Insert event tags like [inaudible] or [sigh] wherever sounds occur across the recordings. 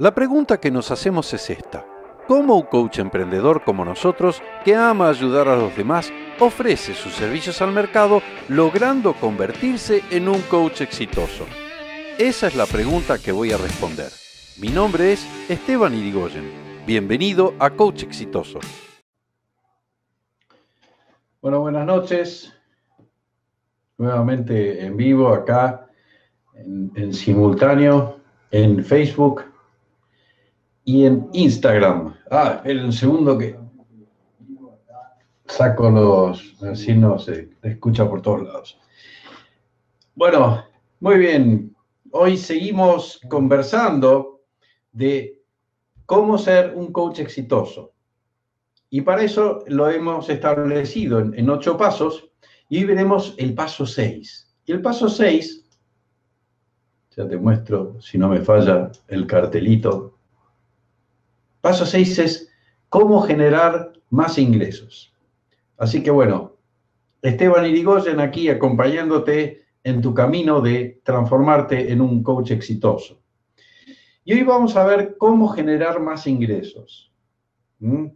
La pregunta que nos hacemos es esta. ¿Cómo un coach emprendedor como nosotros, que ama ayudar a los demás, ofrece sus servicios al mercado logrando convertirse en un coach exitoso? Esa es la pregunta que voy a responder. Mi nombre es Esteban Irigoyen. Bienvenido a Coach Exitoso. Bueno, buenas noches. Nuevamente en vivo acá, en, en simultáneo, en Facebook y en Instagram. Ah, un segundo que saco los, así no se escucha por todos lados. Bueno, muy bien. Hoy seguimos conversando de cómo ser un coach exitoso. Y para eso lo hemos establecido en, en ocho pasos y hoy veremos el paso seis. Y el paso seis, ya te muestro, si no me falla, el cartelito Paso 6 es cómo generar más ingresos. Así que bueno, Esteban Irigoyen aquí acompañándote en tu camino de transformarte en un coach exitoso. Y hoy vamos a ver cómo generar más ingresos. ¿Mm?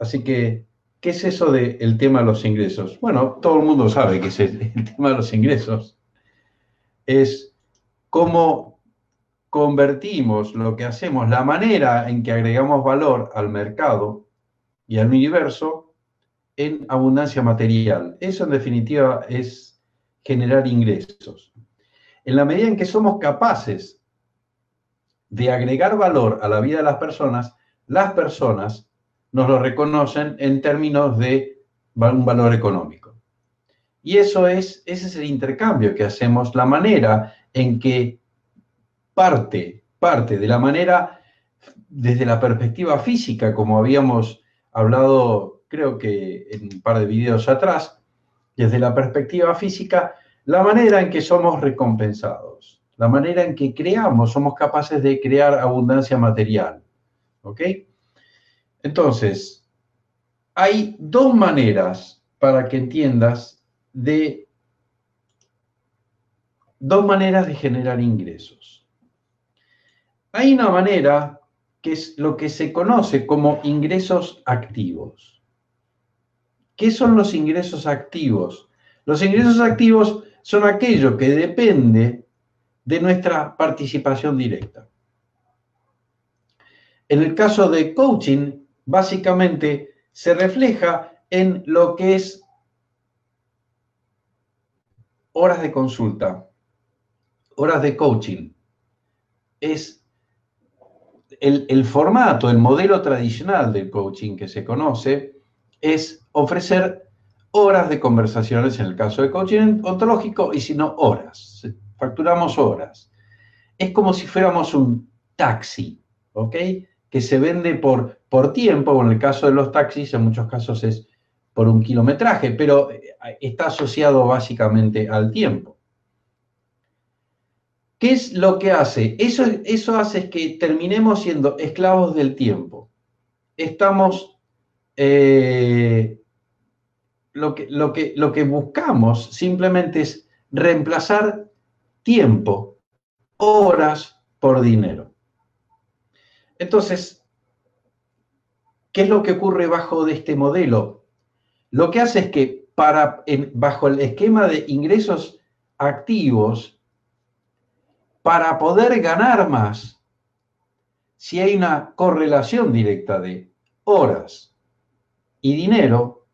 Así que, ¿qué es eso del tema de los ingresos? Bueno, todo el mundo sabe que es el, el [laughs] tema de los ingresos. Es cómo convertimos lo que hacemos, la manera en que agregamos valor al mercado y al universo en abundancia material. Eso en definitiva es generar ingresos. En la medida en que somos capaces de agregar valor a la vida de las personas, las personas nos lo reconocen en términos de un valor económico. Y eso es, ese es el intercambio que hacemos, la manera en que parte, parte de la manera, desde la perspectiva física, como habíamos hablado, creo que en un par de videos atrás, desde la perspectiva física, la manera en que somos recompensados, la manera en que creamos, somos capaces de crear abundancia material. ¿Ok? Entonces, hay dos maneras para que entiendas de dos maneras de generar ingresos. Hay una manera que es lo que se conoce como ingresos activos. ¿Qué son los ingresos activos? Los ingresos activos son aquello que depende de nuestra participación directa. En el caso de coaching, básicamente se refleja en lo que es horas de consulta, horas de coaching. Es el, formato, el modelo tradicional del coaching que se conoce es ofrecer horas de conversaciones en el caso de coaching ontológico y si no horas. Facturamos horas. Es como si fuéramos un taxi, ¿ok? Que se vende por, por tiempo, o en el caso de los taxis en muchos casos es por un kilometraje, pero eh, está asociado básicamente al tiempo. ¿Qué es lo que hace? Eso, eso hace que terminemos siendo esclavos del tiempo. Estamos, eh, lo, que, lo, que, lo que buscamos simplemente es reemplazar tiempo, horas por dinero. Entonces, ¿qué es lo que ocurre bajo de este modelo? Lo que hace es que para, bajo el esquema de ingresos activos, para poder ganar más, si hay una correlación directa de horas y dinero,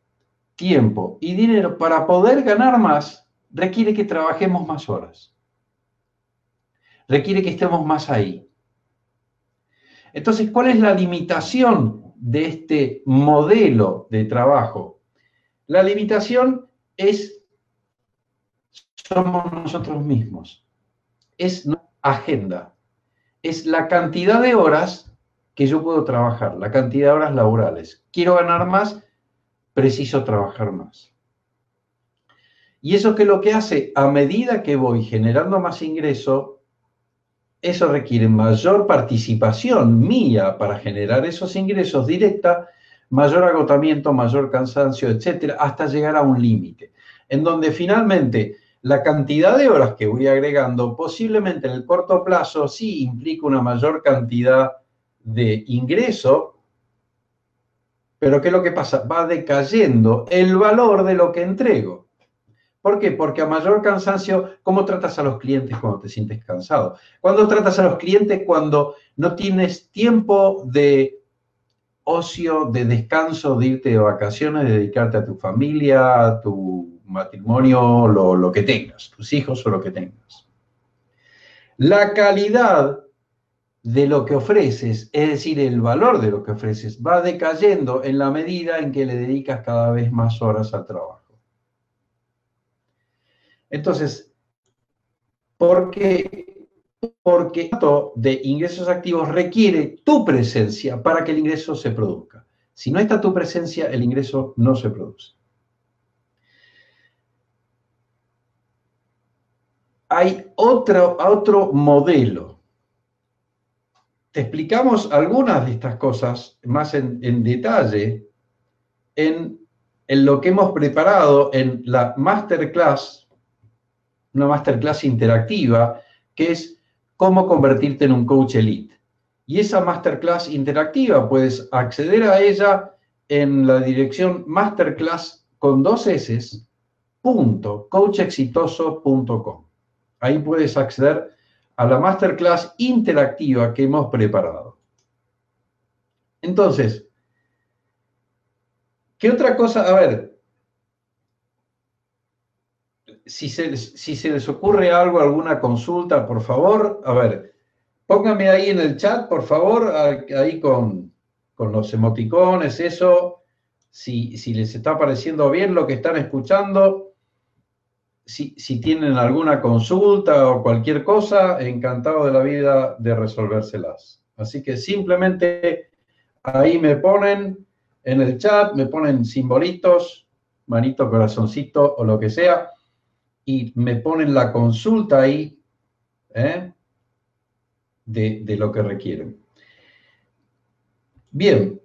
tiempo y dinero, para poder ganar más, requiere que trabajemos más horas. Requiere que estemos más ahí. Entonces, ¿cuál es la limitación de este modelo de trabajo? La limitación es somos nosotros mismos es agenda, es la cantidad de horas que yo puedo trabajar, la cantidad de horas laborales. Quiero ganar más, preciso trabajar más. Y eso que lo que hace, a medida que voy generando más ingreso, eso requiere mayor participación mía para generar esos ingresos directa, mayor agotamiento, mayor cansancio, etcétera, hasta llegar a un límite, en donde finalmente la cantidad de horas que voy agregando posiblemente en el corto plazo sí implica una mayor cantidad de ingreso, pero ¿qué es lo que pasa? Va decayendo el valor de lo que entrego. ¿Por qué? Porque a mayor cansancio, ¿cómo tratas a los clientes cuando te sientes cansado? ¿Cuándo tratas a los clientes cuando no tienes tiempo de ocio, de descanso, de irte de vacaciones, de dedicarte a tu familia, a tu matrimonio, lo, que tengas, tus hijos o lo que tengas? La calidad de lo que ofreces, es decir, el valor de lo que ofreces, va decayendo en la medida en que le dedicas cada vez más horas al trabajo. Entonces, ¿por qué? Porque de ingresos activos requiere tu presencia para que el ingreso se produzca. Si no está tu presencia, el ingreso no se produce. Hay otro, otro modelo. Te explicamos algunas de estas cosas más en, detalle en, lo que hemos preparado en la masterclass una masterclass interactiva que es cómo convertirte en un coach elite. Y esa masterclass interactiva puedes acceder a ella en la dirección masterclass con dos S, punto. Ahí puedes acceder a la masterclass interactiva que hemos preparado. Entonces, ¿qué otra cosa? A ver, si se, les ocurre algo, alguna consulta, por favor, a ver, pónganme ahí en el chat, por favor, ahí con, los emoticones, eso, si, les está pareciendo bien lo que están escuchando, si, tienen alguna consulta o cualquier cosa, encantado de la vida de resolvérselas. Así que simplemente ahí me ponen en el chat, me ponen simbolitos, manito, corazoncito o lo que sea y me ponen la consulta ahí ¿eh? de, lo que requieren. Bien.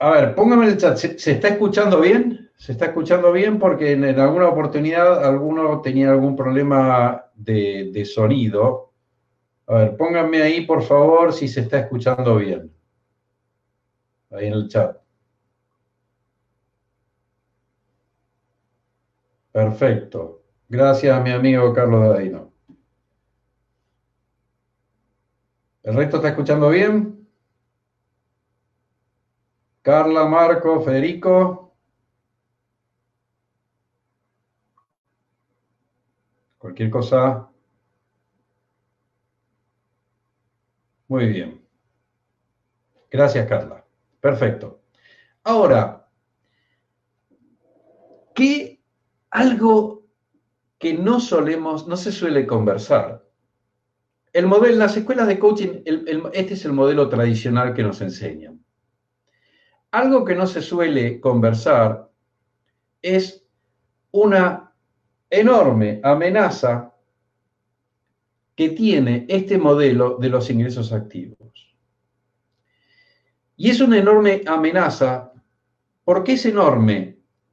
A ver, póngame en el chat. ¿Se, está escuchando bien? ¿Se está escuchando bien? Porque en, alguna oportunidad alguno tenía algún problema de, de sonido. A ver, pónganme ahí, por favor, si se está escuchando bien. Ahí en el chat. Perfecto. Gracias a mi amigo Carlos Daino. ¿El resto está escuchando bien? Carla, Marco, Federico. Cualquier cosa. Muy bien. Gracias, Carla. Perfecto. Ahora, ¿qué algo que no solemos, no se suele conversar. El modelo, las escuelas de coaching, este es el modelo tradicional que nos enseñan. Algo que no se suele conversar es una enorme amenaza que tiene este modelo de los ingresos activos. Y es una enorme amenaza. ¿Por qué es enorme?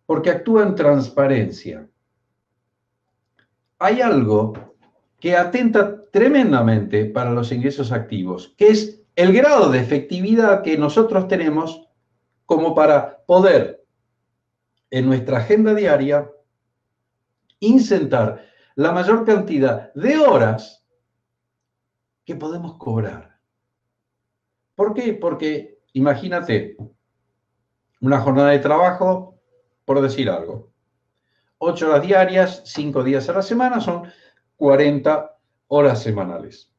porque actúa en transparencia. Hay algo que atenta tremendamente para los ingresos activos, que es el grado de efectividad que nosotros tenemos como para poder en nuestra agenda diaria incentar la mayor cantidad de horas que podemos cobrar. ¿Por qué? Porque imagínate una jornada de trabajo por decir algo. Ocho horas diarias, cinco días a la semana, son 40 horas semanales.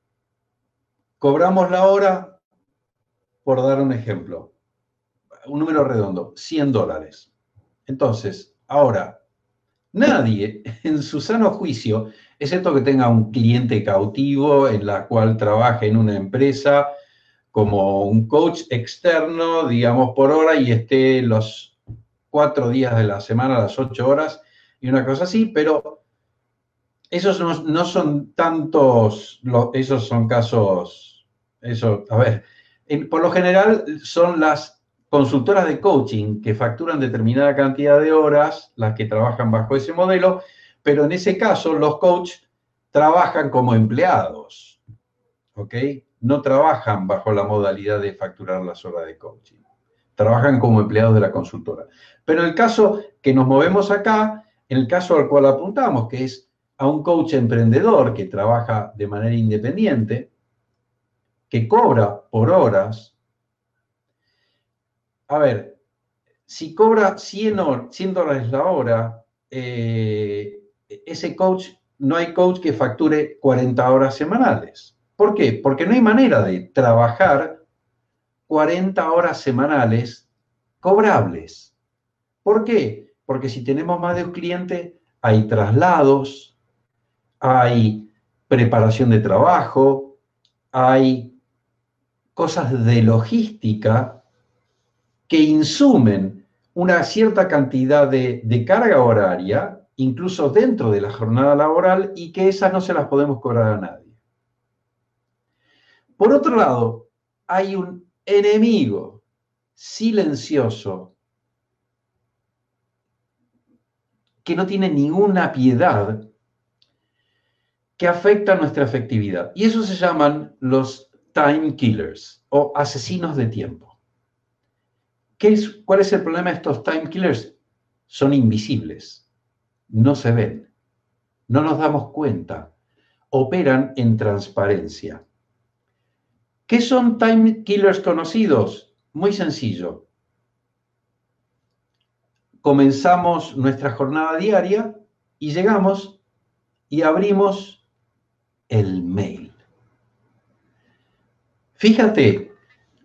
Cobramos la hora, por dar un ejemplo, un número redondo, 100 dólares. Entonces, ahora, nadie en su sano juicio, excepto que tenga un cliente cautivo en la cual trabaje en una empresa como un coach externo, digamos, por hora y esté los cuatro días de la semana las ocho horas y una cosa así, pero esos no, son tantos, esos son casos, eso, a ver, por lo general son las consultoras de coaching que facturan determinada cantidad de horas, las que trabajan bajo ese modelo, pero en ese caso los coaches trabajan como empleados, ¿ok? No trabajan bajo la modalidad de facturar las horas de coaching, trabajan como empleados de la consultora. Pero el caso que nos movemos acá, en el caso al cual apuntamos, que es a un coach emprendedor que trabaja de manera independiente, que cobra por horas, a ver, si cobra 100, 100 dólares la hora, eh, ese coach, no hay coach que facture 40 horas semanales. ¿Por qué? Porque no hay manera de trabajar 40 horas semanales cobrables. ¿Por qué? Porque si tenemos más de un cliente, hay traslados, hay preparación de trabajo, hay cosas de logística que insumen una cierta cantidad de, carga horaria, incluso dentro de la jornada laboral, y que esas no se las podemos cobrar a nadie. Por otro lado, hay un enemigo silencioso que no tiene ninguna piedad que afecta nuestra efectividad. Y eso se llaman los time killers o asesinos de tiempo. ¿Qué es, ¿Cuál es el problema de estos time killers? Son invisibles, no se ven, no nos damos cuenta, operan en transparencia. ¿Qué son time killers conocidos? Muy sencillo. Comenzamos nuestra jornada diaria y llegamos y abrimos el mail. Fíjate,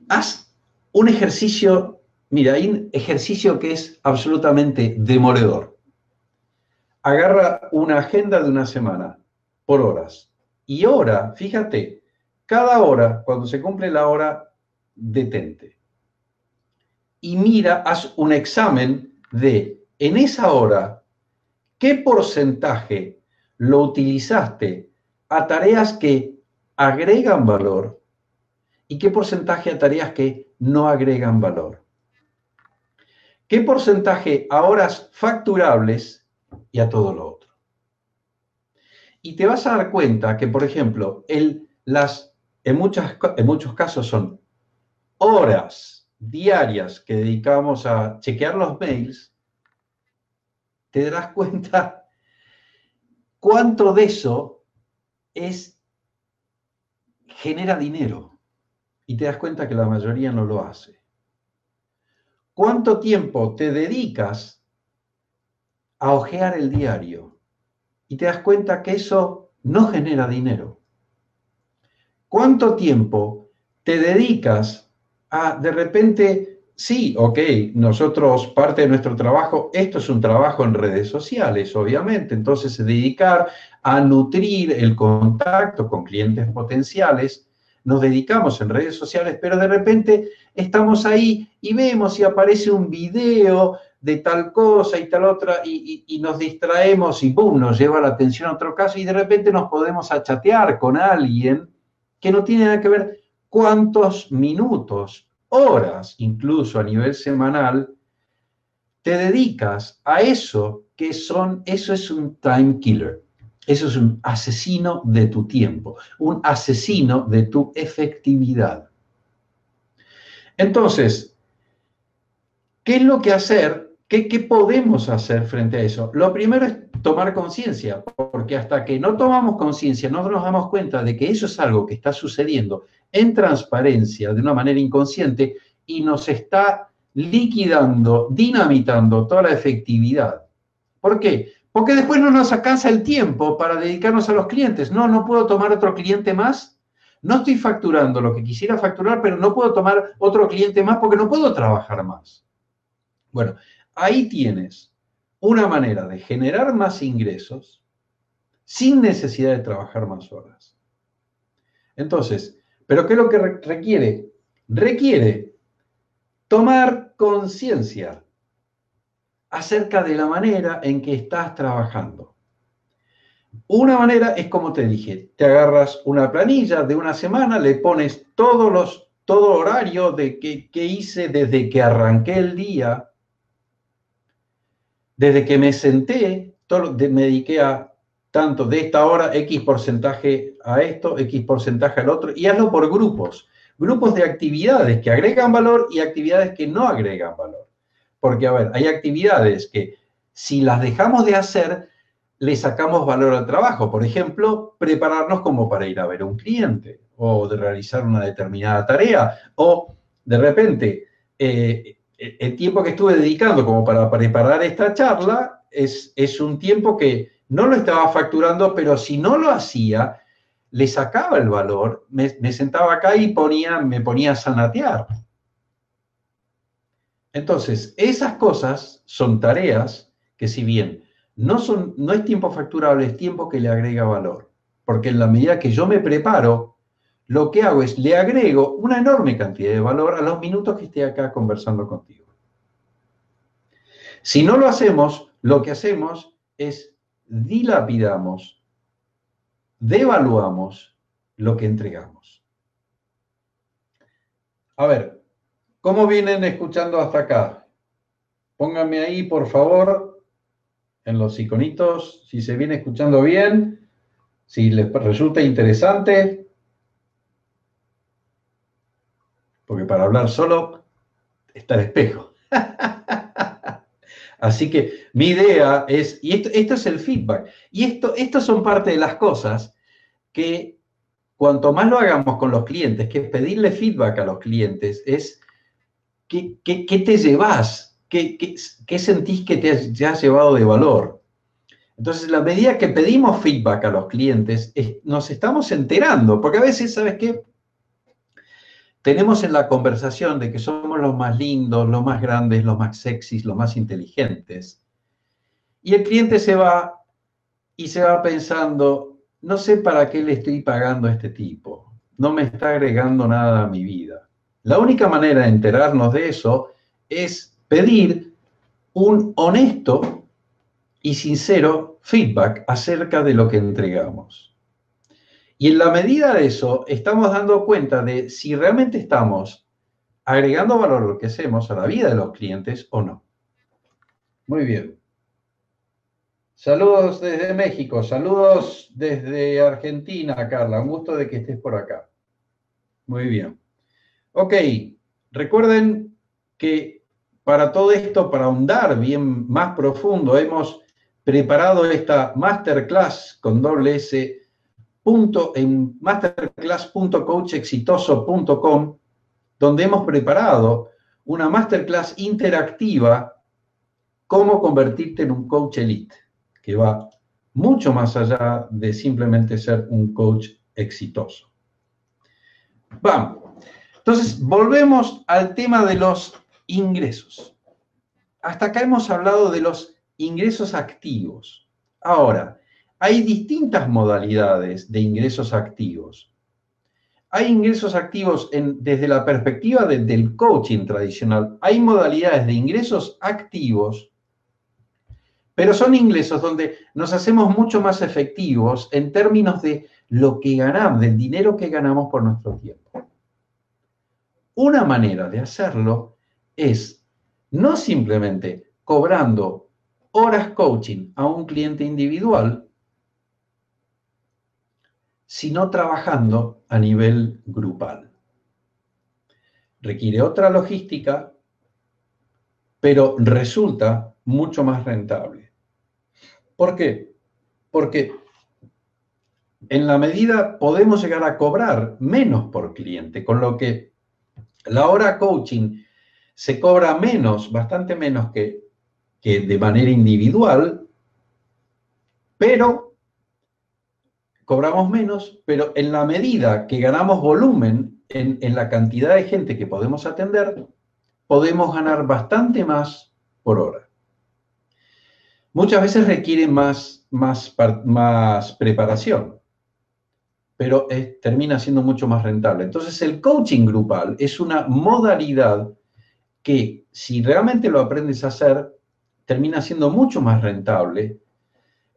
haz un ejercicio, mira, hay un ejercicio que es absolutamente demoledor. Agarra una agenda de una semana por horas. Y hora, fíjate, cada hora, cuando se cumple la hora, detente. Y mira, haz un examen de, en esa hora, qué porcentaje lo utilizaste a tareas que agregan valor y qué porcentaje a tareas que no agregan valor. ¿Qué porcentaje a horas facturables y a todo lo otro? Y te vas a dar cuenta que, por ejemplo, el, las, en, muchas, en muchos casos son horas diarias que dedicamos a chequear los mails, te darás cuenta cuánto de eso es, genera dinero y te das cuenta que la mayoría no lo hace. ¿Cuánto tiempo te dedicas a ojear el diario? Y te das cuenta que eso no genera dinero. ¿Cuánto tiempo te dedicas a de repente Sí, ok, nosotros parte de nuestro trabajo, esto es un trabajo en redes sociales, obviamente, entonces dedicar a nutrir el contacto con clientes potenciales, nos dedicamos en redes sociales, pero de repente estamos ahí y vemos si aparece un video de tal cosa y tal otra y, nos distraemos y boom, nos lleva la atención a otro caso y de repente nos podemos a chatear con alguien que no tiene nada que ver cuántos minutos horas, incluso a nivel semanal, te dedicas a eso que son, eso es un time killer. Eso es un asesino de tu tiempo, un asesino de tu efectividad. Entonces, ¿qué es lo que hacer? ¿Qué, ¿Qué, podemos hacer frente a eso? Lo primero es tomar conciencia, porque hasta que no tomamos conciencia, no nos damos cuenta de que eso es algo que está sucediendo en transparencia de una manera inconsciente y nos está liquidando, dinamitando toda la efectividad. ¿Por qué? Porque después no nos alcanza el tiempo para dedicarnos a los clientes. No, no puedo tomar otro cliente más. No estoy facturando lo que quisiera facturar, pero no puedo tomar otro cliente más porque no puedo trabajar más. Bueno, ahí tienes una manera de generar más ingresos sin necesidad de trabajar más horas. Entonces, pero ¿qué es lo que requiere? Requiere tomar conciencia acerca de la manera en que estás trabajando. Una manera es como te dije, te agarras una planilla de una semana, le pones todos los, todo horario de que, hice desde que arranqué el día, desde que me senté todo, me dediqué a tanto de esta hora, X porcentaje a esto, X porcentaje al otro, y hazlo por grupos, grupos de actividades que agregan valor y actividades que no agregan valor. Porque, a ver, hay actividades que si las dejamos de hacer, le sacamos valor al trabajo. Por ejemplo, prepararnos como para ir a ver a un cliente o de realizar una determinada tarea o de repente eh, el tiempo que estuve dedicando como para preparar esta charla es, es un tiempo que no lo estaba facturando, pero si no lo hacía, le sacaba el valor, me, sentaba acá y ponía, me ponía a sanatear. Entonces, esas cosas son tareas que si bien no, son, no es tiempo facturable, es tiempo que le agrega valor. Porque en la medida que yo me preparo, lo que hago es le agrego una enorme cantidad de valor a los minutos que esté acá conversando contigo. Si no lo hacemos, lo que hacemos es dilapidamos, devaluamos lo que entregamos. A ver, ¿cómo vienen escuchando hasta acá? Pónganme ahí, por favor, en los iconitos, si se viene escuchando bien, si les resulta interesante. Porque para hablar solo está el espejo. [laughs] Así que mi idea es, y esto, es el feedback, y esto, esto son parte de las cosas que cuanto más lo hagamos con los clientes, que es pedirle feedback a los clientes, es qué, te llevas, ¿Qué, sentís que te has, llevado de valor. Entonces, la medida que pedimos feedback a los clientes, nos estamos enterando, porque a veces, ¿sabes qué? tenemos en la conversación de que somos los más lindos, los más grandes, los más sexys, los más inteligentes. Y el cliente se va y se va pensando, no sé para qué le estoy pagando a este tipo, no me está agregando nada a mi vida. La única manera de enterarnos de eso es pedir un honesto y sincero feedback acerca de lo que entregamos. Y en la medida de eso, estamos dando cuenta de si realmente estamos agregando valor a lo que hacemos a la vida de los clientes o no. Muy bien. Saludos desde México, saludos desde Argentina, Carla. Un gusto de que estés por acá. Muy bien. Ok, recuerden que para todo esto, para ahondar bien más profundo, hemos preparado esta masterclass con doble S en masterclass.coachexitoso.com, donde hemos preparado una masterclass interactiva, cómo convertirte en un coach elite, que va mucho más allá de simplemente ser un coach exitoso. Vamos. Entonces, volvemos al tema de los ingresos. Hasta acá hemos hablado de los ingresos activos. Ahora, hay distintas modalidades de ingresos activos. Hay ingresos activos desde la perspectiva del coaching tradicional. Hay modalidades de ingresos activos, pero son ingresos donde nos hacemos mucho más efectivos en términos de lo que ganamos, del dinero que ganamos por nuestro tiempo. Una manera de hacerlo es no simplemente cobrando horas coaching a un cliente individual, sino trabajando a nivel grupal. Requiere otra logística, pero resulta mucho más rentable. ¿Por qué? Porque en la medida podemos llegar a cobrar menos por cliente, con lo que la hora coaching se cobra menos, bastante menos que, que de manera individual, pero cobramos menos, pero en la medida que ganamos volumen en, la cantidad de gente que podemos atender, podemos ganar bastante más por hora. Muchas veces requiere más, más, más preparación, pero termina siendo mucho más rentable. Entonces el coaching grupal es una modalidad que si realmente lo aprendes a hacer, termina siendo mucho más rentable.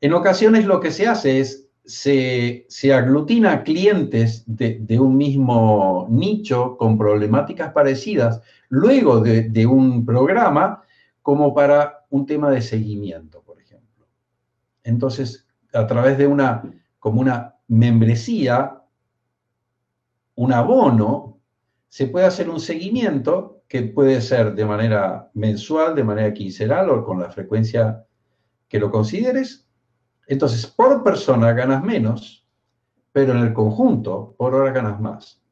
En ocasiones lo que se hace es se, aglutina clientes de, un mismo nicho con problemáticas parecidas luego de, un programa como para un tema de seguimiento, por ejemplo. Entonces, a través de una, como una membresía, un abono, se puede hacer un seguimiento que puede ser de manera mensual, de manera quincenal o con la frecuencia que lo consideres. Entonces, por persona ganas menos, pero en el conjunto, por hora ganas más.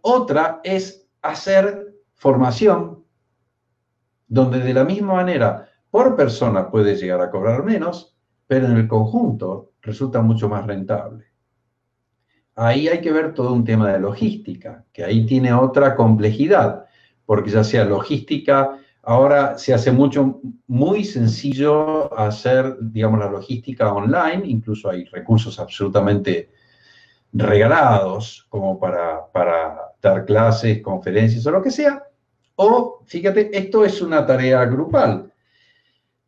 Otra es hacer formación, donde de la misma manera, por persona puedes llegar a cobrar menos, pero en el conjunto resulta mucho más rentable. Ahí hay que ver todo un tema de logística, que ahí tiene otra complejidad, porque ya sea logística, ahora se hace mucho, muy sencillo hacer, digamos, la logística online, incluso hay recursos absolutamente regalados como para, para dar clases, conferencias o lo que sea, o, fíjate, esto es una tarea grupal.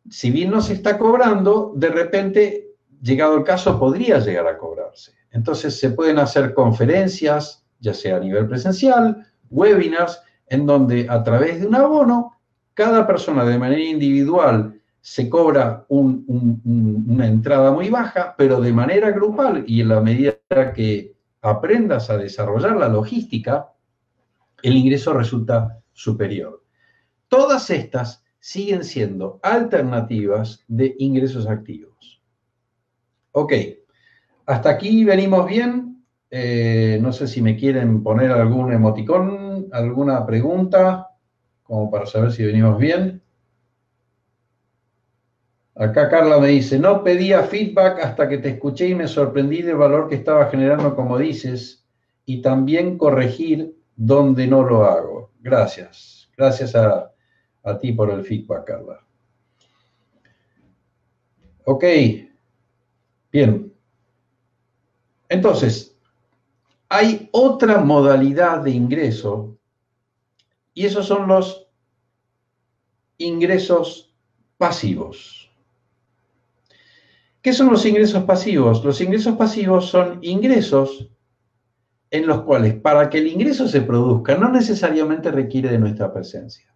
Si bien no se está cobrando, de repente, llegado el caso, podría llegar a cobrarse. Entonces, se pueden hacer conferencias, ya sea a nivel presencial, webinars, en donde a través de un abono, cada persona de manera individual se cobra una entrada muy baja, pero de manera grupal y en la medida que aprendas a desarrollar la logística, el ingreso resulta superior. Todas estas siguen siendo alternativas de ingresos activos. Ok, hasta aquí venimos bien. Eh, no sé si me quieren poner algún emoticón, alguna pregunta, como para saber si venimos bien. Acá Carla me dice, no pedía feedback hasta que te escuché y me sorprendí del valor que estaba generando, como dices, y también corregir donde no lo hago. Gracias. Gracias a, a ti por el feedback, Carla. Ok. Bien. Entonces, hay otra modalidad de ingreso y esos son los ingresos pasivos. ¿Qué son los ingresos pasivos? Los ingresos pasivos son ingresos en los cuales para que el ingreso se produzca no necesariamente requiere de nuestra presencia.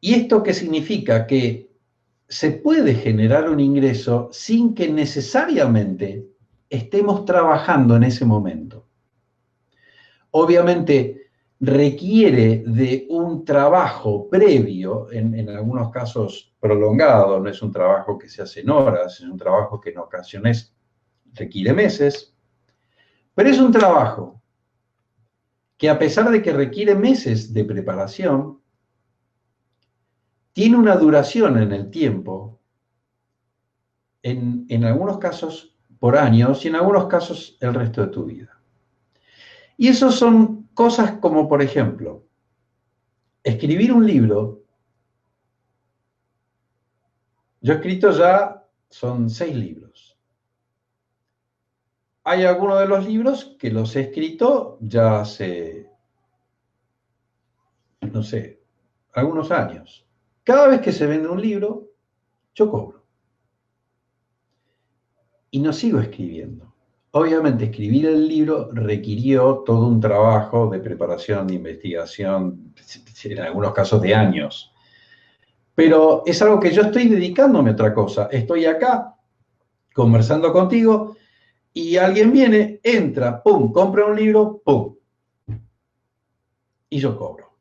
¿Y esto qué significa? Que se puede generar un ingreso sin que necesariamente estemos trabajando en ese momento. Obviamente, requiere de un trabajo previo, en, algunos casos prolongado, no es un trabajo que se hace en horas, es un trabajo que en ocasiones requiere meses, pero es un trabajo que a pesar de que requiere meses de preparación, tiene una duración en el tiempo, en, en algunos casos por años y en algunos casos el resto de tu vida. Y esos son Cosas como, por ejemplo, escribir un libro. Yo he escrito ya, son seis libros. Hay algunos de los libros que los he escrito ya hace, no sé, algunos años. Cada vez que se vende un libro, yo cobro. Y no sigo escribiendo. Obviamente, escribir el libro requirió todo un trabajo de preparación, de investigación, en algunos casos de años. Pero es algo que yo estoy dedicándome a otra cosa. Estoy acá conversando contigo y alguien viene, entra, pum, compra un libro, pum. Y yo cobro.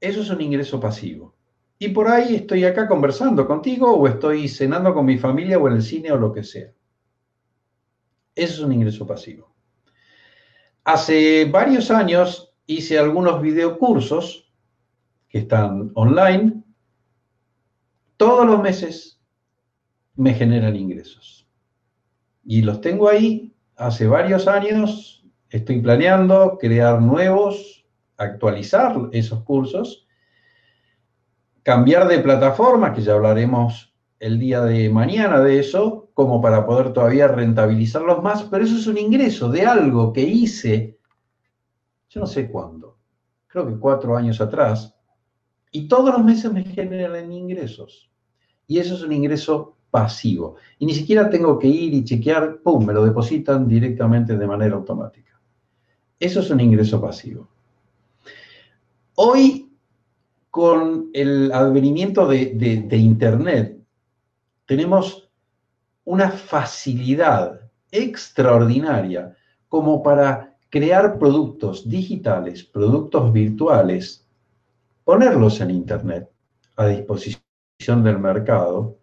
Eso es un ingreso pasivo. Y por ahí estoy acá conversando contigo o estoy cenando con mi familia o en el cine o lo que sea. Eso es un ingreso pasivo. Hace varios años hice algunos videocursos que están online. Todos los meses me generan ingresos. Y los tengo ahí hace varios años. Estoy planeando crear nuevos, actualizar esos cursos, cambiar de plataforma, que ya hablaremos el día de mañana de eso, como para poder todavía rentabilizarlos más, pero eso es un ingreso de algo que hice, yo no sé cuándo, creo que cuatro años atrás, y todos los meses me generan ingresos. Y eso es un ingreso pasivo. Y ni siquiera tengo que ir y chequear, ¡pum!, me lo depositan directamente de manera automática. Eso es un ingreso pasivo. Hoy con el advenimiento de, Internet, tenemos una facilidad extraordinaria como para crear productos digitales, productos virtuales, ponerlos en Internet a disposición del mercado.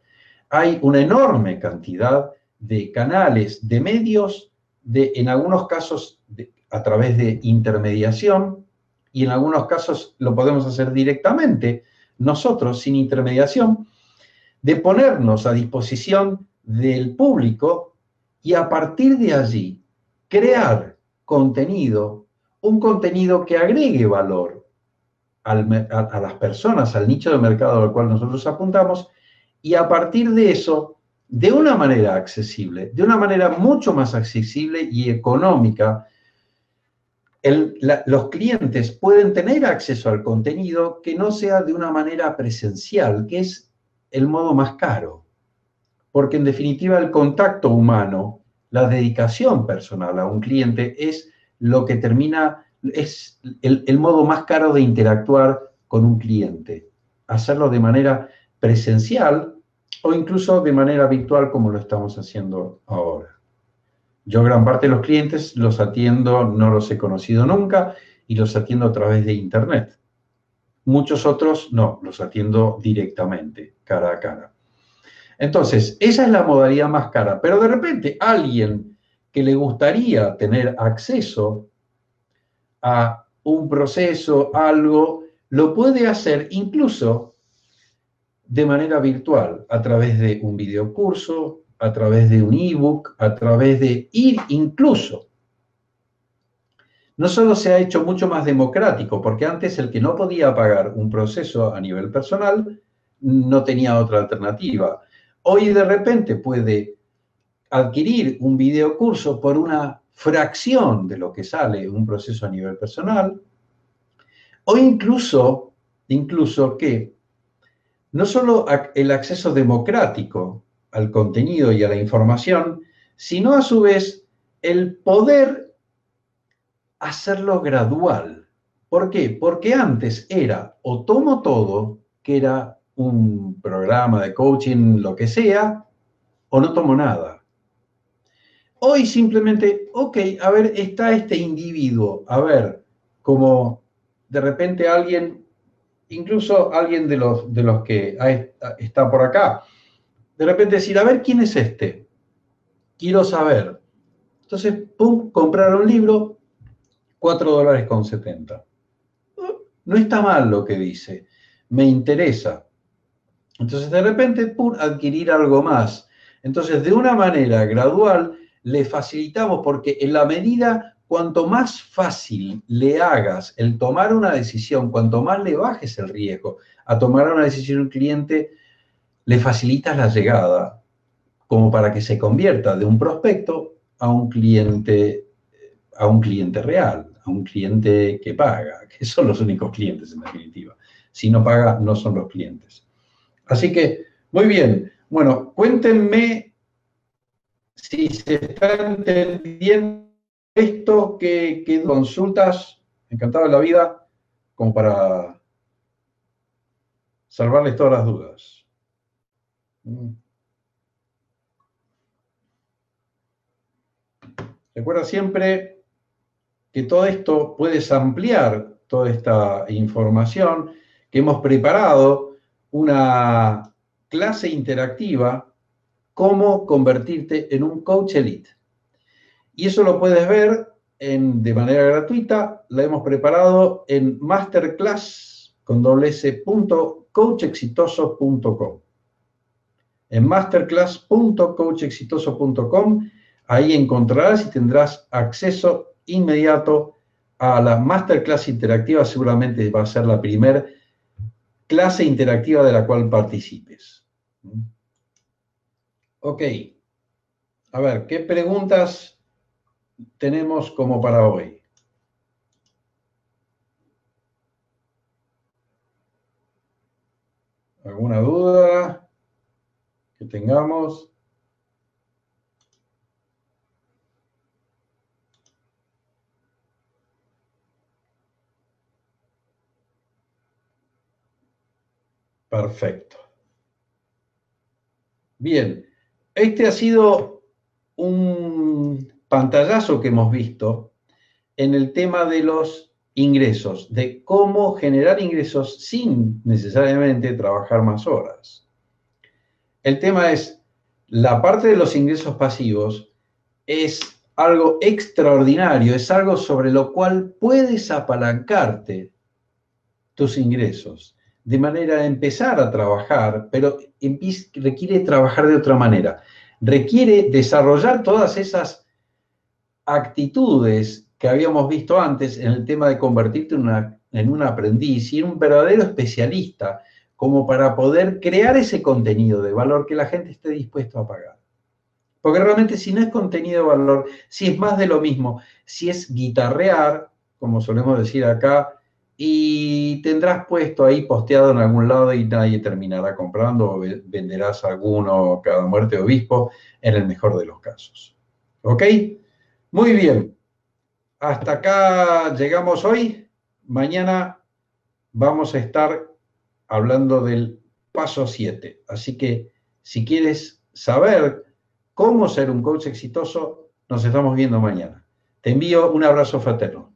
Hay una enorme cantidad de canales, de medios, de, en algunos casos a través de intermediación y en algunos casos lo podemos hacer directamente nosotros sin intermediación, de ponernos a disposición del público y a partir de allí crear contenido, un contenido que agregue valor a, las personas, al nicho de mercado al cual nosotros apuntamos, y a partir de eso, de una manera accesible, de una manera mucho más accesible y económica, los clientes pueden tener acceso al contenido que no sea de una manera presencial, que es el modo más caro. Porque en definitiva el contacto humano, la dedicación personal a un cliente es lo que termina, es el, modo más caro de interactuar con un cliente. Hacerlo de manera presencial o incluso de manera virtual como lo estamos haciendo ahora. Yo gran parte de los clientes los atiendo, no los he conocido nunca y los atiendo a través de Internet. Muchos otros no, los atiendo directamente, cara a cara. Entonces, esa es la modalidad más cara, pero de repente alguien que le gustaría tener acceso a un proceso, algo, lo puede hacer incluso de manera virtual, a través de un videocurso, a través de un ebook, a través de ir incluso. No solo se ha hecho mucho más democrático, porque antes el que no podía pagar un proceso a nivel personal no tenía otra alternativa. Hoy de repente puede adquirir un videocurso por una fracción de lo que sale un proceso a nivel personal, o incluso, incluso que no solo el acceso democrático al contenido y a la información, sino a su vez el poder hacerlo gradual. ¿Por qué? Porque antes era o tomo todo, que era un programa de coaching, lo que sea, o no tomo nada. Hoy simplemente, ok, a ver, está este individuo, a ver, como de repente alguien, incluso alguien de los, de los que está por acá, de repente decir, a ver, ¿quién es este? Quiero saber. Entonces, pum, comprar un libro, 4 dólares con 70. No está mal lo que dice, me interesa. Entonces, de repente, pum, adquirir algo más. Entonces, de una manera gradual, le facilitamos, porque en la medida, cuanto más fácil le hagas el tomar una decisión, cuanto más le bajes el riesgo a tomar una decisión un cliente, le facilitas la llegada como para que se convierta de un prospecto a un cliente, a un cliente real, a un cliente que paga, que son los únicos clientes en definitiva. Si no paga, no son los clientes. Así que, muy bien. Bueno, cuéntenme si se está entendiendo esto, que, que consultas, encantado de la vida, como para salvarles todas las dudas. Recuerda siempre que todo esto puedes ampliar toda esta información, que hemos preparado una clase interactiva, cómo convertirte en un coach elite. Y eso lo puedes ver en, de manera gratuita, la hemos preparado en masterclass con en masterclass.coachexitoso.com. Ahí encontrarás y tendrás acceso inmediato a la masterclass interactiva. Seguramente va a ser la primera clase interactiva de la cual participes. Ok. A ver, ¿qué preguntas tenemos como para hoy? ¿Alguna duda? que tengamos. Perfecto. Bien, este ha sido un pantallazo que hemos visto en el tema de los ingresos, de cómo generar ingresos sin necesariamente trabajar más horas. El tema es, la parte de los ingresos pasivos es algo extraordinario, es algo sobre lo cual puedes apalancarte tus ingresos, de manera de empezar a trabajar, pero requiere trabajar de otra manera. Requiere desarrollar todas esas actitudes que habíamos visto antes en el tema de convertirte en, un aprendiz y en un verdadero especialista, como para poder crear ese contenido de valor que la gente esté dispuesto a pagar. Porque realmente si no es contenido de valor, si es más de lo mismo, si es guitarrear, como solemos decir acá, y tendrás puesto ahí posteado en algún lado y nadie terminará comprando o venderás alguno cada muerte de obispo en el mejor de los casos. ¿Ok? Muy bien. Hasta acá llegamos hoy. Mañana vamos a estar hablando del paso 7. Así que si quieres saber cómo ser un coach exitoso, nos estamos viendo mañana. Te envío un abrazo fraterno.